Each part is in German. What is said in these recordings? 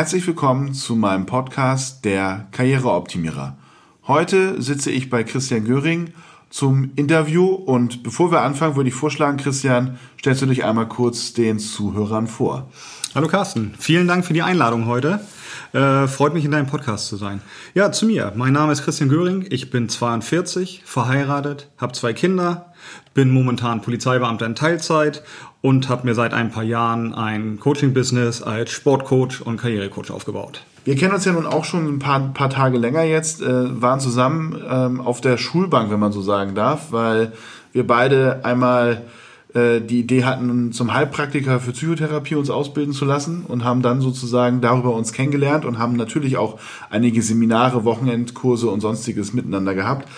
Herzlich willkommen zu meinem Podcast Der Karriereoptimierer. Heute sitze ich bei Christian Göring zum Interview und bevor wir anfangen, würde ich vorschlagen, Christian, stellst du dich einmal kurz den Zuhörern vor. Hallo Carsten, vielen Dank für die Einladung heute. Äh, freut mich in deinem Podcast zu sein. Ja, zu mir. Mein Name ist Christian Göring. Ich bin 42, verheiratet, habe zwei Kinder, bin momentan Polizeibeamter in Teilzeit und habe mir seit ein paar Jahren ein Coaching-Business als Sportcoach und Karrierecoach aufgebaut. Wir kennen uns ja nun auch schon ein paar, paar Tage länger jetzt, äh, waren zusammen ähm, auf der Schulbank, wenn man so sagen darf, weil wir beide einmal äh, die Idee hatten, zum Heilpraktiker für Psychotherapie uns ausbilden zu lassen und haben dann sozusagen darüber uns kennengelernt und haben natürlich auch einige Seminare, Wochenendkurse und sonstiges miteinander gehabt.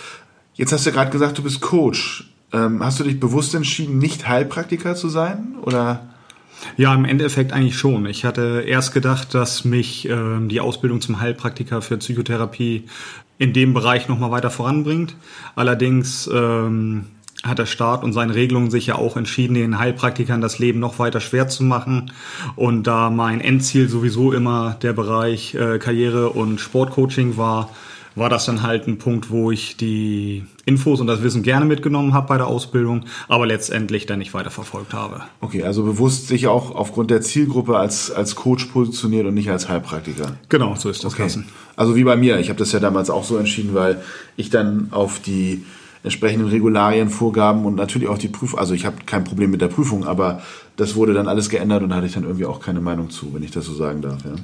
Jetzt hast du gerade gesagt, du bist Coach. Ähm, hast du dich bewusst entschieden, nicht Heilpraktiker zu sein oder? Ja, im Endeffekt eigentlich schon. Ich hatte erst gedacht, dass mich ähm, die Ausbildung zum Heilpraktiker für Psychotherapie in dem Bereich nochmal weiter voranbringt. Allerdings ähm, hat der Staat und seine Regelungen sich ja auch entschieden, den Heilpraktikern das Leben noch weiter schwer zu machen. Und da mein Endziel sowieso immer der Bereich äh, Karriere und Sportcoaching war, war das dann halt ein Punkt, wo ich die Infos und das Wissen gerne mitgenommen habe bei der Ausbildung, aber letztendlich dann nicht weiter verfolgt habe. Okay, also bewusst sich auch aufgrund der Zielgruppe als, als Coach positioniert und nicht als Heilpraktiker. Genau, so ist das. Okay. Also wie bei mir, ich habe das ja damals auch so entschieden, weil ich dann auf die entsprechenden Regularien, Vorgaben und natürlich auch die Prüfung. Also ich habe kein Problem mit der Prüfung, aber das wurde dann alles geändert und da hatte ich dann irgendwie auch keine Meinung zu, wenn ich das so sagen darf. Ja.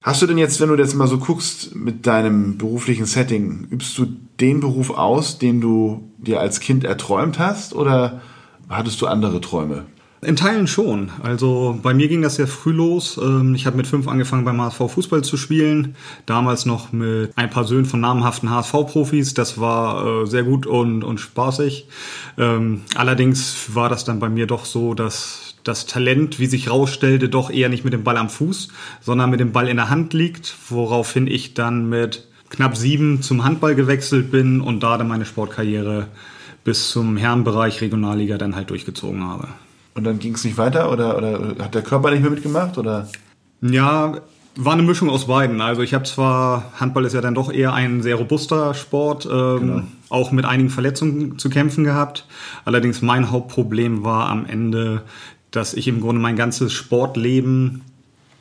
Hast du denn jetzt, wenn du jetzt mal so guckst mit deinem beruflichen Setting, übst du den Beruf aus, den du dir als Kind erträumt hast oder hattest du andere Träume? In Teilen schon. Also bei mir ging das sehr früh los. Ähm, ich habe mit fünf angefangen beim HSV Fußball zu spielen. Damals noch mit ein paar Söhnen von namhaften HSV-Profis. Das war äh, sehr gut und, und spaßig. Ähm, allerdings war das dann bei mir doch so, dass das Talent, wie sich rausstellte, doch eher nicht mit dem Ball am Fuß, sondern mit dem Ball in der Hand liegt, woraufhin ich dann mit knapp sieben zum Handball gewechselt bin und da dann meine Sportkarriere bis zum Herrenbereich Regionalliga dann halt durchgezogen habe. Und dann ging es nicht weiter oder, oder hat der Körper nicht mehr mitgemacht? Oder? Ja, war eine Mischung aus beiden. Also ich habe zwar, Handball ist ja dann doch eher ein sehr robuster Sport, ähm, genau. auch mit einigen Verletzungen zu kämpfen gehabt. Allerdings mein Hauptproblem war am Ende, dass ich im Grunde mein ganzes Sportleben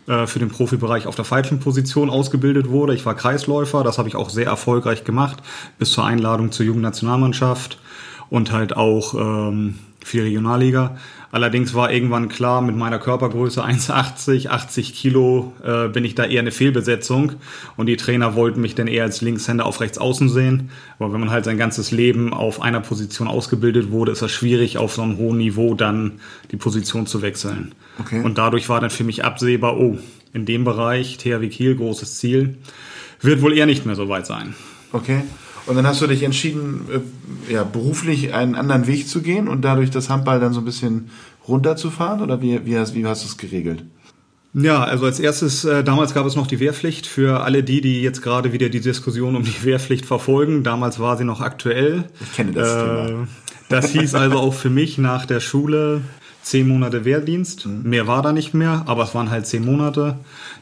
äh, für den Profibereich auf der falschen Position ausgebildet wurde. Ich war Kreisläufer, das habe ich auch sehr erfolgreich gemacht, bis zur Einladung zur Jugendnationalmannschaft und halt auch ähm, für die Regionalliga. Allerdings war irgendwann klar, mit meiner Körpergröße 1,80, 80 Kilo äh, bin ich da eher eine Fehlbesetzung. Und die Trainer wollten mich dann eher als Linkshänder auf rechts außen sehen. Aber wenn man halt sein ganzes Leben auf einer Position ausgebildet wurde, ist das schwierig, auf so einem hohen Niveau dann die Position zu wechseln. Okay. Und dadurch war dann für mich absehbar, oh, in dem Bereich, THW Kiel, großes Ziel, wird wohl eher nicht mehr so weit sein. Okay. Und dann hast du dich entschieden, äh, ja, beruflich einen anderen Weg zu gehen und dadurch das Handball dann so ein bisschen runterzufahren? Oder wie, wie, hast, wie hast du es geregelt? Ja, also als erstes, äh, damals gab es noch die Wehrpflicht für alle die, die jetzt gerade wieder die Diskussion um die Wehrpflicht verfolgen. Damals war sie noch aktuell. Ich kenne das äh, Thema. Das hieß also auch für mich nach der Schule zehn Monate Wehrdienst. Mhm. Mehr war da nicht mehr, aber es waren halt zehn Monate.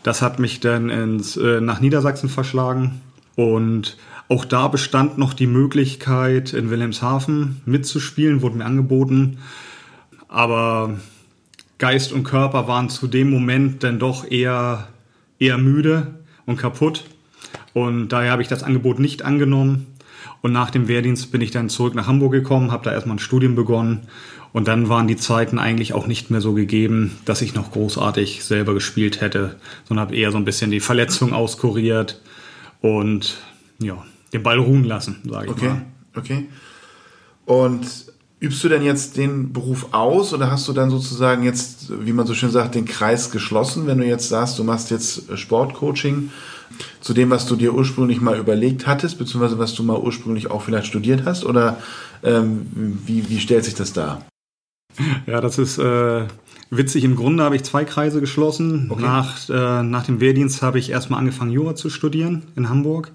Das hat mich dann ins, äh, nach Niedersachsen verschlagen. Und auch da bestand noch die Möglichkeit, in Wilhelmshaven mitzuspielen, wurde mir angeboten. Aber Geist und Körper waren zu dem Moment dann doch eher, eher müde und kaputt. Und daher habe ich das Angebot nicht angenommen. Und nach dem Wehrdienst bin ich dann zurück nach Hamburg gekommen, habe da erstmal ein Studium begonnen. Und dann waren die Zeiten eigentlich auch nicht mehr so gegeben, dass ich noch großartig selber gespielt hätte, sondern habe eher so ein bisschen die Verletzung auskuriert. Und ja, den Ball ruhen lassen, sage ich okay, mal. Okay. Und übst du denn jetzt den Beruf aus oder hast du dann sozusagen jetzt, wie man so schön sagt, den Kreis geschlossen, wenn du jetzt sagst, du machst jetzt Sportcoaching zu dem, was du dir ursprünglich mal überlegt hattest, beziehungsweise was du mal ursprünglich auch vielleicht studiert hast? Oder ähm, wie, wie stellt sich das dar? Ja, das ist äh, witzig. Im Grunde habe ich zwei Kreise geschlossen. Okay. Nach, äh, nach dem Wehrdienst habe ich erstmal angefangen, Jura zu studieren in Hamburg.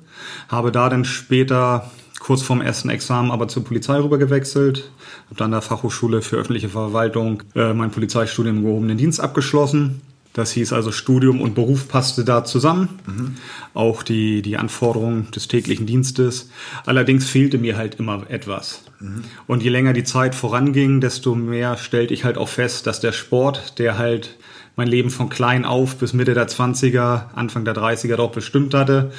Habe da dann später kurz vorm ersten Examen aber zur Polizei rüber gewechselt. Habe dann an der Fachhochschule für öffentliche Verwaltung äh, mein Polizeistudium im gehobenen Dienst abgeschlossen. Das hieß also Studium und Beruf passte da zusammen. Mhm. Auch die, die Anforderungen des täglichen Dienstes. Allerdings fehlte mir halt immer etwas. Mhm. Und je länger die Zeit voranging, desto mehr stellte ich halt auch fest, dass der Sport, der halt mein Leben von klein auf bis Mitte der 20er, Anfang der 30er doch bestimmt hatte,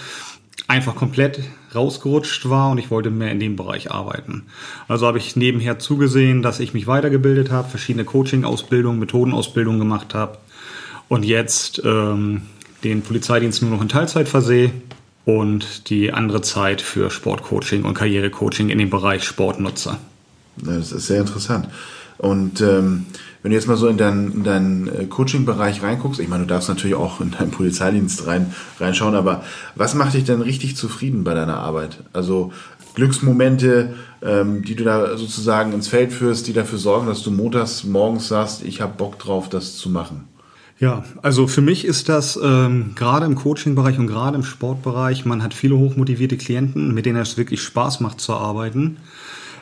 einfach komplett rausgerutscht war und ich wollte mehr in dem Bereich arbeiten. Also habe ich nebenher zugesehen, dass ich mich weitergebildet habe, verschiedene Coaching-Ausbildungen, Methodenausbildungen gemacht habe und jetzt ähm, den Polizeidienst nur noch in Teilzeit versehe und die andere Zeit für Sportcoaching und Karrierecoaching in dem Bereich Sport nutze. Das ist sehr interessant. Und ähm, wenn du jetzt mal so in deinen, in deinen äh, Coaching-Bereich reinguckst, ich meine, du darfst natürlich auch in deinen Polizeidienst rein, reinschauen, aber was macht dich denn richtig zufrieden bei deiner Arbeit? Also Glücksmomente, ähm, die du da sozusagen ins Feld führst, die dafür sorgen, dass du montags morgens sagst, ich habe Bock drauf, das zu machen. Ja, also für mich ist das ähm, gerade im Coaching-Bereich und gerade im Sportbereich, man hat viele hochmotivierte Klienten, mit denen es wirklich Spaß macht zu arbeiten.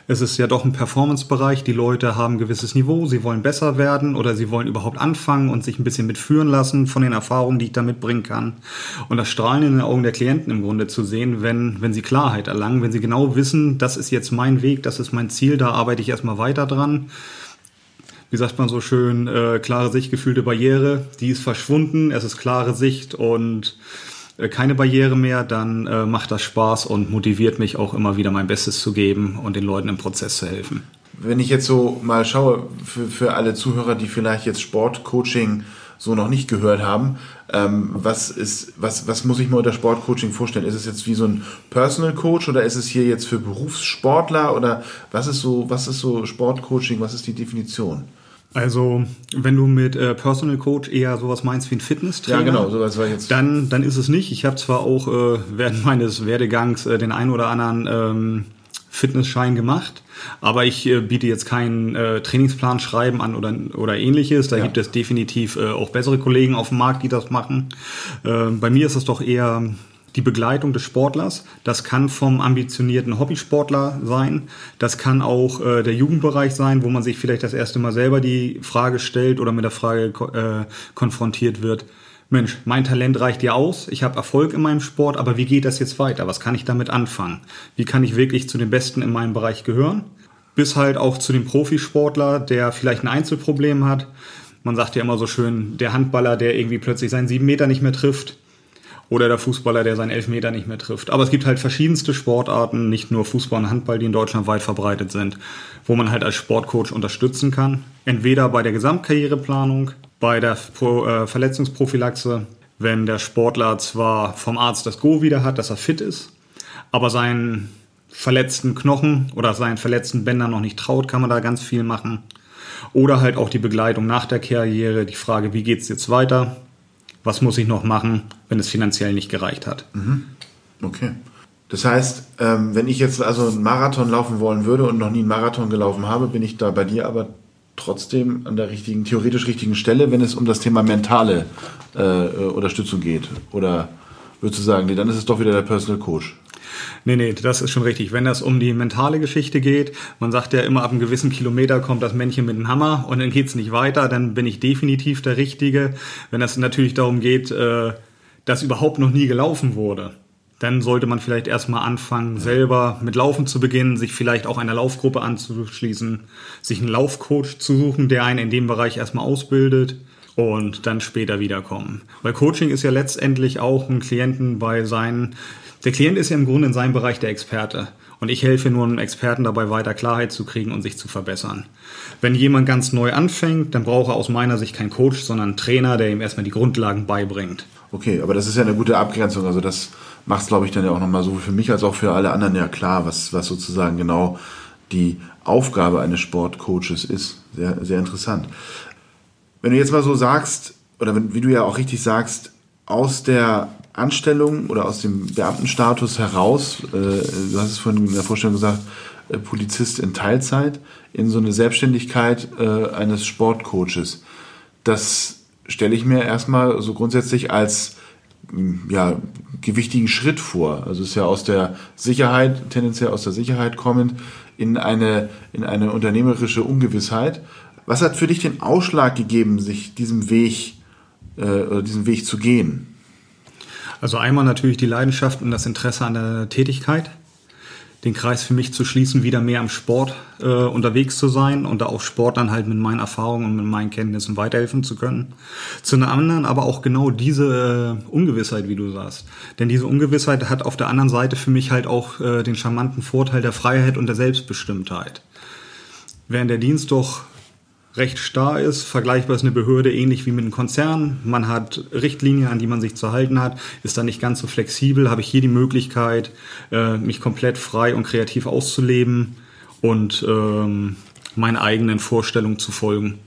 Es ist ja doch ein Performance-Bereich. Die Leute haben ein gewisses Niveau, sie wollen besser werden oder sie wollen überhaupt anfangen und sich ein bisschen mitführen lassen von den Erfahrungen, die ich da mitbringen kann. Und das Strahlen in den Augen der Klienten im Grunde zu sehen, wenn, wenn sie Klarheit erlangen, wenn sie genau wissen, das ist jetzt mein Weg, das ist mein Ziel, da arbeite ich erstmal weiter dran wie sagt man so schön, äh, klare Sicht, gefühlte Barriere, die ist verschwunden, es ist klare Sicht und keine Barriere mehr, dann äh, macht das Spaß und motiviert mich auch immer wieder mein Bestes zu geben und den Leuten im Prozess zu helfen. Wenn ich jetzt so mal schaue, für, für alle Zuhörer, die vielleicht jetzt Sportcoaching so noch nicht gehört haben, ähm, was ist, was, was muss ich mir unter Sportcoaching vorstellen? Ist es jetzt wie so ein Personal Coach oder ist es hier jetzt für Berufssportler oder was ist so, was ist so Sportcoaching? Was ist die Definition? Also, wenn du mit äh, Personal Coach eher sowas meinst wie ein Fitnesstrainer, ja, genau, sowas war jetzt. Dann, dann ist es nicht. Ich habe zwar auch äh, während meines Werdegangs äh, den einen oder anderen ähm, Fitnessschein gemacht, aber ich äh, biete jetzt keinen äh, Trainingsplan schreiben an oder, oder ähnliches. Da ja. gibt es definitiv äh, auch bessere Kollegen auf dem Markt, die das machen. Äh, bei mir ist es doch eher die Begleitung des Sportlers. Das kann vom ambitionierten Hobbysportler sein. Das kann auch äh, der Jugendbereich sein, wo man sich vielleicht das erste Mal selber die Frage stellt oder mit der Frage äh, konfrontiert wird. Mensch, mein Talent reicht ja aus, ich habe Erfolg in meinem Sport, aber wie geht das jetzt weiter? Was kann ich damit anfangen? Wie kann ich wirklich zu den Besten in meinem Bereich gehören? Bis halt auch zu dem Profisportler, der vielleicht ein Einzelproblem hat. Man sagt ja immer so schön, der Handballer, der irgendwie plötzlich seinen sieben Meter nicht mehr trifft, oder der Fußballer, der seinen Elfmeter nicht mehr trifft. Aber es gibt halt verschiedenste Sportarten, nicht nur Fußball und Handball, die in Deutschland weit verbreitet sind, wo man halt als Sportcoach unterstützen kann. Entweder bei der Gesamtkarriereplanung, bei der äh, Verletzungsprophylaxe, wenn der Sportler zwar vom Arzt das Go wieder hat, dass er fit ist, aber seinen verletzten Knochen oder seinen verletzten Bändern noch nicht traut, kann man da ganz viel machen. Oder halt auch die Begleitung nach der Karriere, die Frage, wie geht's jetzt weiter? Was muss ich noch machen, wenn es finanziell nicht gereicht hat. Mhm. Okay. Das heißt, ähm, wenn ich jetzt also einen Marathon laufen wollen würde und noch nie einen Marathon gelaufen habe, bin ich da bei dir aber trotzdem an der richtigen, theoretisch richtigen Stelle, wenn es um das Thema mentale äh, Unterstützung geht. Oder würdest du sagen, nee, dann ist es doch wieder der Personal Coach? Nee, nee, das ist schon richtig. Wenn das um die mentale Geschichte geht, man sagt ja immer, ab einem gewissen Kilometer kommt das Männchen mit dem Hammer und dann geht's nicht weiter, dann bin ich definitiv der Richtige. Wenn es natürlich darum geht, äh, dass überhaupt noch nie gelaufen wurde, dann sollte man vielleicht erstmal anfangen, selber mit Laufen zu beginnen, sich vielleicht auch einer Laufgruppe anzuschließen, sich einen Laufcoach zu suchen, der einen in dem Bereich erstmal ausbildet und dann später wiederkommen. Weil Coaching ist ja letztendlich auch ein Klienten bei seinen der Klient ist ja im Grunde in seinem Bereich der Experte. Und ich helfe nur einem Experten dabei, weiter Klarheit zu kriegen und sich zu verbessern. Wenn jemand ganz neu anfängt, dann braucht er aus meiner Sicht keinen Coach, sondern einen Trainer, der ihm erstmal die Grundlagen beibringt. Okay, aber das ist ja eine gute Abgrenzung. Also das macht es, glaube ich, dann ja auch nochmal so für mich als auch für alle anderen ja klar, was, was sozusagen genau die Aufgabe eines Sportcoaches ist. Sehr, sehr interessant. Wenn du jetzt mal so sagst, oder wenn, wie du ja auch richtig sagst, aus der Anstellung oder aus dem Beamtenstatus heraus, äh, du hast es vorhin in der Vorstellung gesagt, äh, Polizist in Teilzeit, in so eine Selbstständigkeit äh, eines Sportcoaches. Das stelle ich mir erstmal so grundsätzlich als mm, ja, gewichtigen Schritt vor. Also es ist ja aus der Sicherheit, tendenziell aus der Sicherheit kommend, in eine, in eine unternehmerische Ungewissheit. Was hat für dich den Ausschlag gegeben, sich diesem Weg äh, diesen Weg zu gehen? Also einmal natürlich die Leidenschaft und das Interesse an der Tätigkeit den Kreis für mich zu schließen, wieder mehr am Sport äh, unterwegs zu sein und da auch Sport dann halt mit meinen Erfahrungen und mit meinen Kenntnissen weiterhelfen zu können. Zu einer anderen aber auch genau diese äh, Ungewissheit, wie du sagst. Denn diese Ungewissheit hat auf der anderen Seite für mich halt auch äh, den charmanten Vorteil der Freiheit und der Selbstbestimmtheit. Während der Dienst doch recht starr ist. Vergleichbar ist eine Behörde ähnlich wie mit einem Konzern. Man hat Richtlinien, an die man sich zu halten hat, ist dann nicht ganz so flexibel. Habe ich hier die Möglichkeit, äh, mich komplett frei und kreativ auszuleben und ähm, meinen eigenen Vorstellungen zu folgen.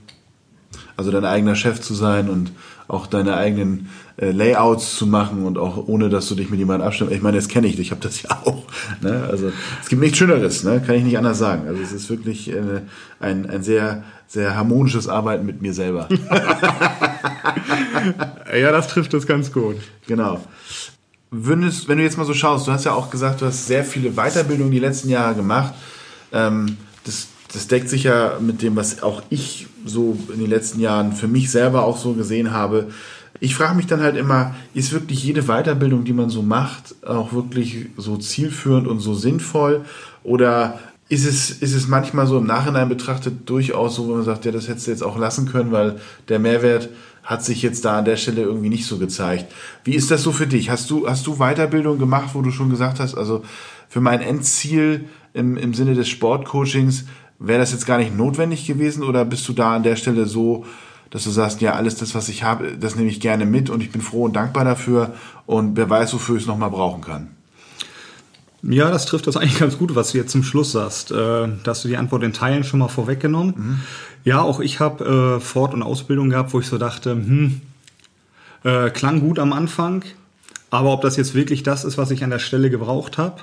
Also dein eigener Chef zu sein und auch deine eigenen äh, Layouts zu machen und auch ohne, dass du dich mit jemandem abstimmst. Ich meine, das kenne ich, ich habe das ja auch. Ne? Also es gibt nichts Schöneres, ne? kann ich nicht anders sagen. Also es ist wirklich äh, ein, ein sehr, sehr harmonisches Arbeiten mit mir selber. ja, das trifft das ganz gut. Genau. Wenn, es, wenn du jetzt mal so schaust, du hast ja auch gesagt, du hast sehr viele Weiterbildungen die letzten Jahre gemacht. Ähm, das, das deckt sich ja mit dem, was auch ich so in den letzten Jahren für mich selber auch so gesehen habe. Ich frage mich dann halt immer, ist wirklich jede Weiterbildung, die man so macht, auch wirklich so zielführend und so sinnvoll? Oder ist es, ist es manchmal so im Nachhinein betrachtet durchaus so, wo man sagt, ja, das hättest du jetzt auch lassen können, weil der Mehrwert hat sich jetzt da an der Stelle irgendwie nicht so gezeigt. Wie ist das so für dich? Hast du, hast du Weiterbildung gemacht, wo du schon gesagt hast, also für mein Endziel im, im Sinne des Sportcoachings wäre das jetzt gar nicht notwendig gewesen oder bist du da an der Stelle so dass du sagst, ja, alles das, was ich habe, das nehme ich gerne mit und ich bin froh und dankbar dafür und wer weiß, wofür ich es nochmal brauchen kann. Ja, das trifft das eigentlich ganz gut, was du jetzt zum Schluss sagst. Äh, da hast du die Antwort in Teilen schon mal vorweggenommen. Mhm. Ja, auch ich habe äh, Fort- und Ausbildung gehabt, wo ich so dachte, hm, äh, klang gut am Anfang, aber ob das jetzt wirklich das ist, was ich an der Stelle gebraucht habe.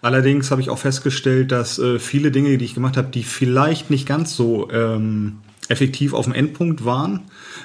Allerdings habe ich auch festgestellt, dass äh, viele Dinge, die ich gemacht habe, die vielleicht nicht ganz so ähm, effektiv auf dem Endpunkt waren,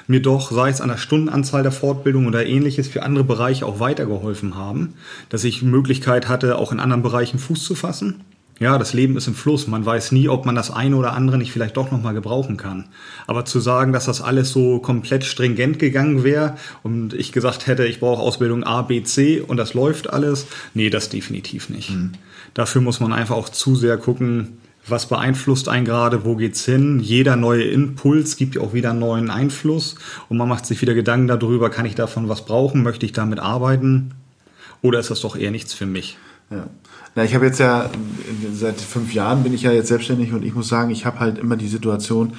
mir doch, sei es an der Stundenanzahl der Fortbildung oder ähnliches, für andere Bereiche auch weitergeholfen haben, dass ich Möglichkeit hatte, auch in anderen Bereichen Fuß zu fassen. Ja, das Leben ist im Fluss. Man weiß nie, ob man das eine oder andere nicht vielleicht doch nochmal gebrauchen kann. Aber zu sagen, dass das alles so komplett stringent gegangen wäre und ich gesagt hätte, ich brauche Ausbildung A, B, C und das läuft alles, nee, das definitiv nicht. Mhm. Dafür muss man einfach auch zu sehr gucken, was beeinflusst einen gerade, wo geht's hin? Jeder neue Impuls gibt ja auch wieder einen neuen Einfluss und man macht sich wieder Gedanken darüber, kann ich davon was brauchen, möchte ich damit arbeiten oder ist das doch eher nichts für mich? Ja. Na, ich habe jetzt ja seit fünf Jahren bin ich ja jetzt selbstständig und ich muss sagen, ich habe halt immer die Situation,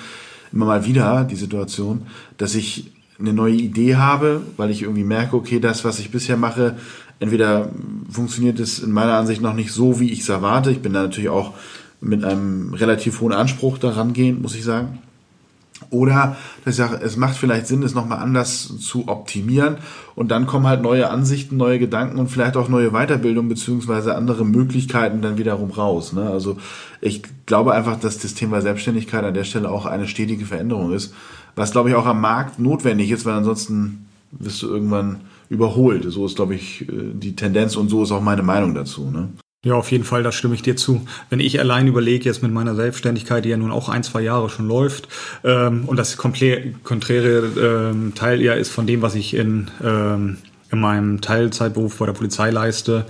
immer mal wieder die Situation, dass ich eine neue Idee habe, weil ich irgendwie merke, okay, das, was ich bisher mache, entweder funktioniert es in meiner Ansicht noch nicht so, wie ich es erwarte. Ich bin da natürlich auch mit einem relativ hohen Anspruch daran gehen, muss ich sagen. Oder dass ich sage, es macht vielleicht Sinn, es nochmal anders zu optimieren und dann kommen halt neue Ansichten, neue Gedanken und vielleicht auch neue Weiterbildung beziehungsweise andere Möglichkeiten dann wiederum raus. Ne? Also ich glaube einfach, dass das Thema Selbstständigkeit an der Stelle auch eine stetige Veränderung ist, was glaube ich auch am Markt notwendig ist, weil ansonsten wirst du irgendwann überholt. So ist glaube ich die Tendenz und so ist auch meine Meinung dazu. Ne? Ja, auf jeden Fall, da stimme ich dir zu. Wenn ich allein überlege, jetzt mit meiner Selbstständigkeit, die ja nun auch ein, zwei Jahre schon läuft, ähm, und das komplett konträre ähm, Teil ja ist von dem, was ich in ähm, in meinem Teilzeitberuf bei der Polizei leiste,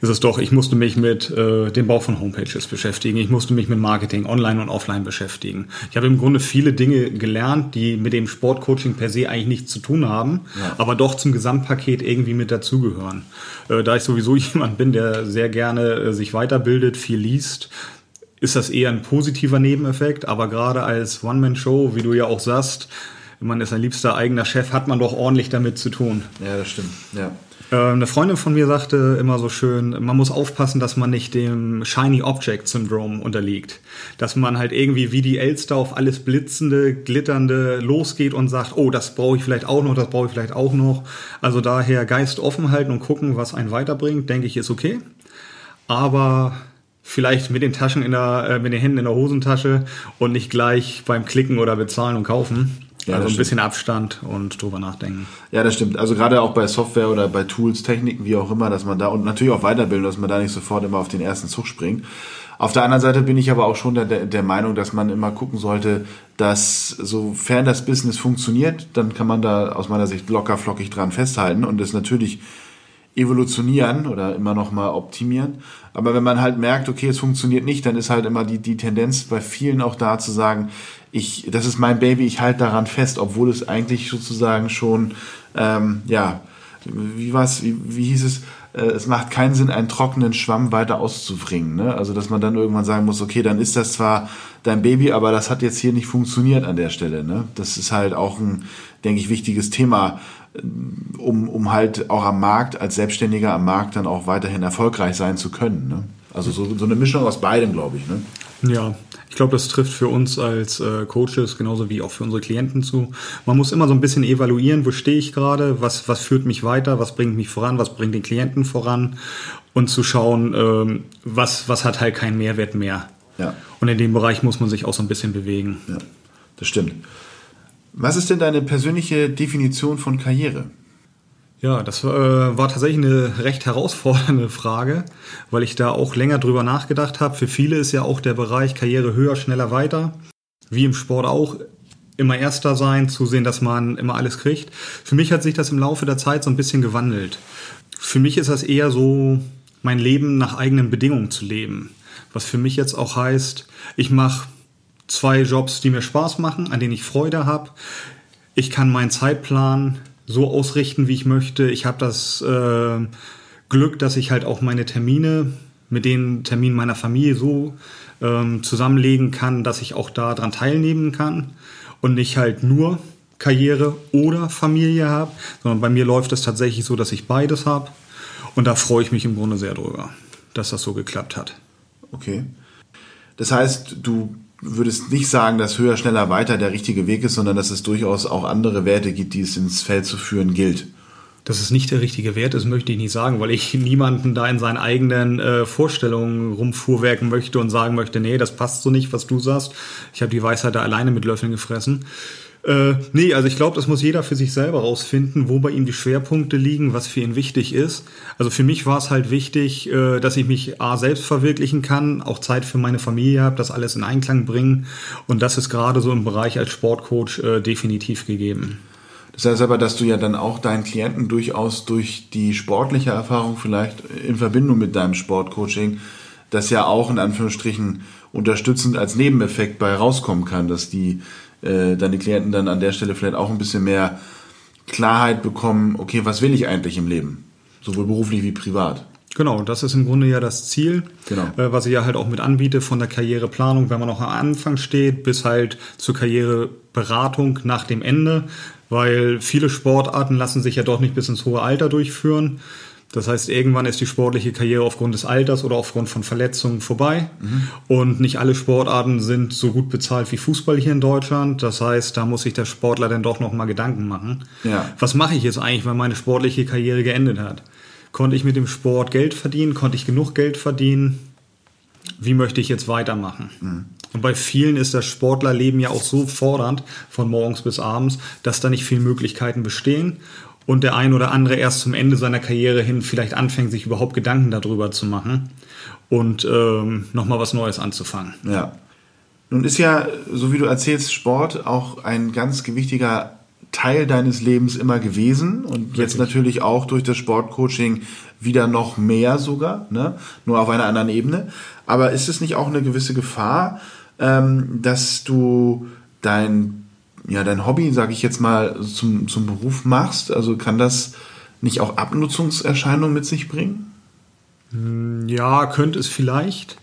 ist es doch, ich musste mich mit äh, dem Bau von Homepages beschäftigen, ich musste mich mit Marketing online und offline beschäftigen. Ich habe im Grunde viele Dinge gelernt, die mit dem Sportcoaching per se eigentlich nichts zu tun haben, ja. aber doch zum Gesamtpaket irgendwie mit dazugehören. Äh, da ich sowieso jemand bin, der sehr gerne äh, sich weiterbildet, viel liest, ist das eher ein positiver Nebeneffekt, aber gerade als One-Man-Show, wie du ja auch sagst, man ist ein liebster eigener Chef, hat man doch ordentlich damit zu tun. Ja, das stimmt. Ja. Äh, eine Freundin von mir sagte immer so schön, man muss aufpassen, dass man nicht dem Shiny Object Syndrome unterliegt. Dass man halt irgendwie wie die Elster auf alles blitzende, glitternde losgeht und sagt, oh, das brauche ich vielleicht auch noch, das brauche ich vielleicht auch noch. Also daher Geist offen halten und gucken, was einen weiterbringt, denke ich, ist okay. Aber vielleicht mit den Taschen in der, äh, mit den Händen in der Hosentasche und nicht gleich beim Klicken oder bezahlen und kaufen. Ja, also ein bisschen Abstand und drüber nachdenken. Ja, das stimmt. Also gerade auch bei Software oder bei Tools, Techniken, wie auch immer, dass man da und natürlich auch weiterbilden, dass man da nicht sofort immer auf den ersten Zug springt. Auf der anderen Seite bin ich aber auch schon der, der Meinung, dass man immer gucken sollte, dass sofern das Business funktioniert, dann kann man da aus meiner Sicht locker flockig dran festhalten und das natürlich evolutionieren oder immer noch mal optimieren. Aber wenn man halt merkt, okay, es funktioniert nicht, dann ist halt immer die, die Tendenz bei vielen auch da zu sagen, ich, das ist mein Baby, ich halte daran fest, obwohl es eigentlich sozusagen schon, ähm, ja, wie war's, wie, wie hieß es, äh, es macht keinen Sinn, einen trockenen Schwamm weiter auszubringen. Ne? Also dass man dann irgendwann sagen muss, okay, dann ist das zwar dein Baby, aber das hat jetzt hier nicht funktioniert an der Stelle. Ne? Das ist halt auch ein, denke ich, wichtiges Thema, äh, um, um halt auch am Markt, als Selbstständiger am Markt dann auch weiterhin erfolgreich sein zu können. Ne? Also so, so eine Mischung aus beidem, glaube ich. Ne? Ja, ich glaube, das trifft für uns als äh, Coaches genauso wie auch für unsere Klienten zu. Man muss immer so ein bisschen evaluieren, wo stehe ich gerade, was, was führt mich weiter, was bringt mich voran, was bringt den Klienten voran und zu schauen, ähm, was, was hat halt keinen Mehrwert mehr. Ja. Und in dem Bereich muss man sich auch so ein bisschen bewegen. Ja, das stimmt. Was ist denn deine persönliche Definition von Karriere? Ja, das äh, war tatsächlich eine recht herausfordernde Frage, weil ich da auch länger drüber nachgedacht habe. Für viele ist ja auch der Bereich Karriere höher, schneller, weiter. Wie im Sport auch. Immer Erster sein, zusehen, dass man immer alles kriegt. Für mich hat sich das im Laufe der Zeit so ein bisschen gewandelt. Für mich ist das eher so, mein Leben nach eigenen Bedingungen zu leben. Was für mich jetzt auch heißt, ich mache zwei Jobs, die mir Spaß machen, an denen ich Freude habe. Ich kann meinen Zeitplan so ausrichten, wie ich möchte. Ich habe das äh, Glück, dass ich halt auch meine Termine mit den Terminen meiner Familie so ähm, zusammenlegen kann, dass ich auch daran teilnehmen kann und nicht halt nur Karriere oder Familie habe, sondern bei mir läuft es tatsächlich so, dass ich beides habe. Und da freue ich mich im Grunde sehr drüber, dass das so geklappt hat. Okay. Das heißt, du würdest nicht sagen, dass höher, schneller, weiter der richtige Weg ist, sondern dass es durchaus auch andere Werte gibt, die es ins Feld zu führen gilt. Dass es nicht der richtige Wert ist, möchte ich nicht sagen, weil ich niemanden da in seinen eigenen äh, Vorstellungen rumfuhrwerken möchte und sagen möchte, nee, das passt so nicht, was du sagst. Ich habe die Weisheit da alleine mit Löffeln gefressen. Äh, nee, also ich glaube, das muss jeder für sich selber rausfinden, wo bei ihm die Schwerpunkte liegen, was für ihn wichtig ist. Also für mich war es halt wichtig, äh, dass ich mich A selbst verwirklichen kann, auch Zeit für meine Familie habe, das alles in Einklang bringen. Und das ist gerade so im Bereich als Sportcoach äh, definitiv gegeben. Das heißt aber, dass du ja dann auch deinen Klienten durchaus durch die sportliche Erfahrung vielleicht in Verbindung mit deinem Sportcoaching das ja auch in Anführungsstrichen unterstützend als Nebeneffekt bei rauskommen kann, dass die äh, deine Klienten dann an der Stelle vielleicht auch ein bisschen mehr Klarheit bekommen, okay, was will ich eigentlich im Leben? Sowohl beruflich wie privat. Genau, das ist im Grunde ja das Ziel, genau. äh, was ich ja halt auch mit anbiete von der Karriereplanung, wenn man noch am Anfang steht, bis halt zur Karriereberatung nach dem Ende, weil viele Sportarten lassen sich ja doch nicht bis ins hohe Alter durchführen. Das heißt, irgendwann ist die sportliche Karriere aufgrund des Alters oder aufgrund von Verletzungen vorbei. Mhm. Und nicht alle Sportarten sind so gut bezahlt wie Fußball hier in Deutschland. Das heißt, da muss sich der Sportler dann doch nochmal Gedanken machen. Ja. Was mache ich jetzt eigentlich, wenn meine sportliche Karriere geendet hat? Konnte ich mit dem Sport Geld verdienen? Konnte ich genug Geld verdienen? Wie möchte ich jetzt weitermachen? Mhm. Und bei vielen ist das Sportlerleben ja auch so fordernd von morgens bis abends, dass da nicht viele Möglichkeiten bestehen und der ein oder andere erst zum Ende seiner Karriere hin vielleicht anfängt, sich überhaupt Gedanken darüber zu machen und ähm, nochmal was Neues anzufangen. Ja. Nun ist ja, so wie du erzählst, Sport auch ein ganz gewichtiger Teil deines Lebens immer gewesen und Richtig. jetzt natürlich auch durch das Sportcoaching wieder noch mehr sogar, ne? nur auf einer anderen Ebene. Aber ist es nicht auch eine gewisse Gefahr, ähm, dass du dein ja, dein Hobby, sage ich jetzt mal, zum, zum Beruf machst? Also kann das nicht auch Abnutzungserscheinungen mit sich bringen? Hm, ja, könnte es vielleicht.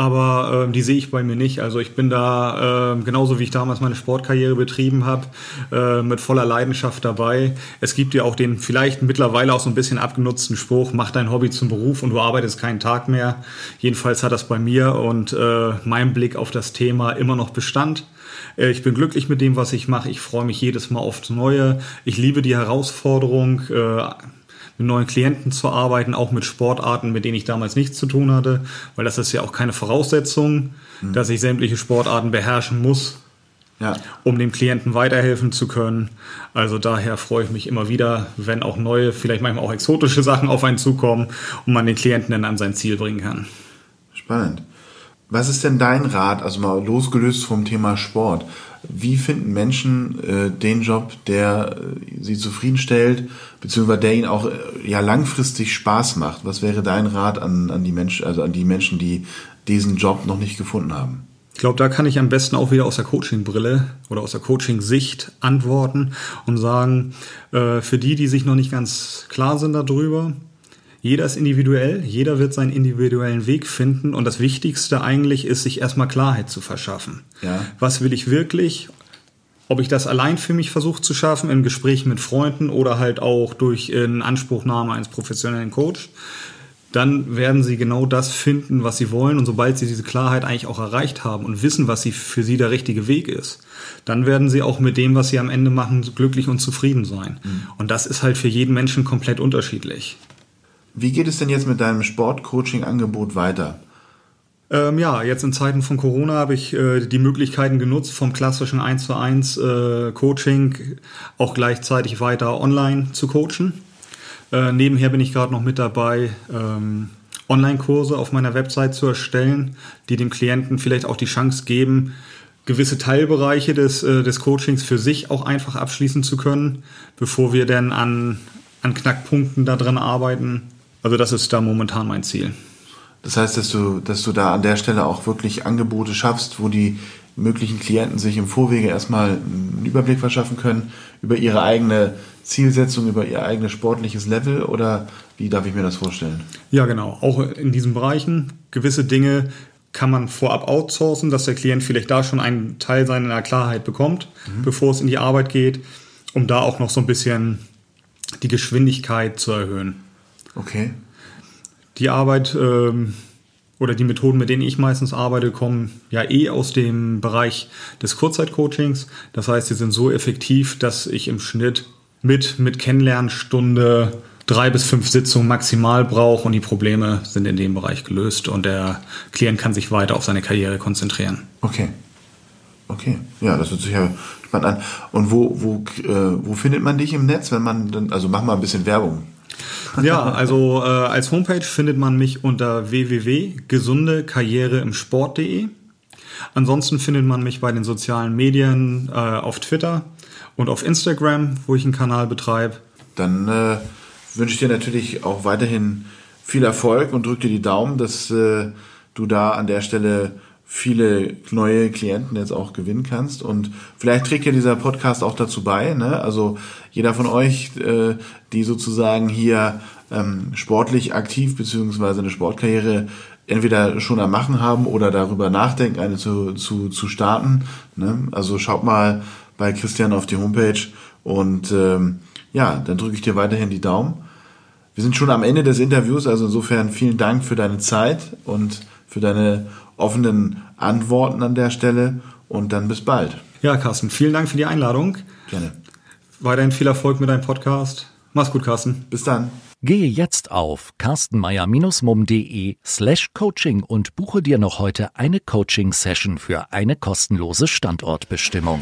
Aber äh, die sehe ich bei mir nicht. Also ich bin da äh, genauso wie ich damals meine Sportkarriere betrieben habe, äh, mit voller Leidenschaft dabei. Es gibt ja auch den vielleicht mittlerweile auch so ein bisschen abgenutzten Spruch, mach dein Hobby zum Beruf und du arbeitest keinen Tag mehr. Jedenfalls hat das bei mir und äh, mein Blick auf das Thema immer noch Bestand. Äh, ich bin glücklich mit dem, was ich mache. Ich freue mich jedes Mal aufs Neue. Ich liebe die Herausforderung, äh, mit neuen Klienten zu arbeiten, auch mit Sportarten, mit denen ich damals nichts zu tun hatte, weil das ist ja auch keine Voraussetzung, mhm. dass ich sämtliche Sportarten beherrschen muss. ja. um dem Klienten weiterhelfen zu können. Also daher freue ich mich immer wieder, wenn auch neue, vielleicht manchmal auch exotische Sachen auf einen zukommen und man den Klienten dann an sein Ziel bringen kann. Spannend. Was ist denn dein Rat, also mal losgelöst vom Thema Sport? Wie finden Menschen äh, den Job, der äh, sie zufriedenstellt, beziehungsweise der ihnen auch äh, ja langfristig Spaß macht? Was wäre dein Rat an, an die Menschen, also an die Menschen, die diesen Job noch nicht gefunden haben? Ich glaube, da kann ich am besten auch wieder aus der Coaching-Brille oder aus der Coaching-Sicht antworten und sagen, äh, für die, die sich noch nicht ganz klar sind darüber, jeder ist individuell, jeder wird seinen individuellen Weg finden und das Wichtigste eigentlich ist, sich erstmal Klarheit zu verschaffen. Ja. Was will ich wirklich? Ob ich das allein für mich versuche zu schaffen, in Gesprächen mit Freunden oder halt auch durch in Anspruchnahme eines professionellen Coach, dann werden sie genau das finden, was sie wollen. Und sobald sie diese Klarheit eigentlich auch erreicht haben und wissen, was sie für sie der richtige Weg ist, dann werden sie auch mit dem, was sie am Ende machen, glücklich und zufrieden sein. Mhm. Und das ist halt für jeden Menschen komplett unterschiedlich. Wie geht es denn jetzt mit deinem Sportcoaching-Angebot weiter? Ähm, ja, jetzt in Zeiten von Corona habe ich äh, die Möglichkeiten genutzt, vom klassischen 1 zu 1 äh, Coaching auch gleichzeitig weiter online zu coachen. Äh, nebenher bin ich gerade noch mit dabei, ähm, Online-Kurse auf meiner Website zu erstellen, die dem Klienten vielleicht auch die Chance geben, gewisse Teilbereiche des, äh, des Coachings für sich auch einfach abschließen zu können, bevor wir dann an, an Knackpunkten daran arbeiten, also das ist da momentan mein Ziel. Das heißt, dass du, dass du da an der Stelle auch wirklich Angebote schaffst, wo die möglichen Klienten sich im Vorwege erstmal einen Überblick verschaffen können über ihre eigene Zielsetzung, über ihr eigenes sportliches Level oder wie darf ich mir das vorstellen? Ja, genau. Auch in diesen Bereichen. Gewisse Dinge kann man vorab outsourcen, dass der Klient vielleicht da schon einen Teil seiner Klarheit bekommt, mhm. bevor es in die Arbeit geht, um da auch noch so ein bisschen die Geschwindigkeit zu erhöhen. Okay. Die Arbeit ähm, oder die Methoden, mit denen ich meistens arbeite, kommen ja eh aus dem Bereich des Kurzzeitcoachings. Das heißt, sie sind so effektiv, dass ich im Schnitt mit, mit Kennenlernstunde drei bis fünf Sitzungen maximal brauche und die Probleme sind in dem Bereich gelöst und der Klient kann sich weiter auf seine Karriere konzentrieren. Okay. Okay. Ja, das hört sich ja spannend an. Und wo, wo, äh, wo findet man dich im Netz, wenn man dann, also mach mal ein bisschen Werbung. Ja, also äh, als Homepage findet man mich unter www.gesundekarriereimsport.de. Ansonsten findet man mich bei den sozialen Medien äh, auf Twitter und auf Instagram, wo ich einen Kanal betreibe. Dann äh, wünsche ich dir natürlich auch weiterhin viel Erfolg und drücke dir die Daumen, dass äh, du da an der Stelle viele neue Klienten jetzt auch gewinnen kannst. Und vielleicht trägt ja dieser Podcast auch dazu bei. Ne? Also jeder von euch, äh, die sozusagen hier ähm, sportlich aktiv beziehungsweise eine Sportkarriere entweder schon am Machen haben oder darüber nachdenken, eine zu, zu, zu starten. Ne? Also schaut mal bei Christian auf die Homepage und ähm, ja, dann drücke ich dir weiterhin die Daumen. Wir sind schon am Ende des Interviews, also insofern vielen Dank für deine Zeit und für deine offenen Antworten an der Stelle und dann bis bald. Ja, Carsten, vielen Dank für die Einladung. Gerne. Weiterhin viel Erfolg mit deinem Podcast. Mach's gut, Carsten. Bis dann. Gehe jetzt auf carstenmeier-mum.de slash coaching und buche dir noch heute eine Coaching-Session für eine kostenlose Standortbestimmung.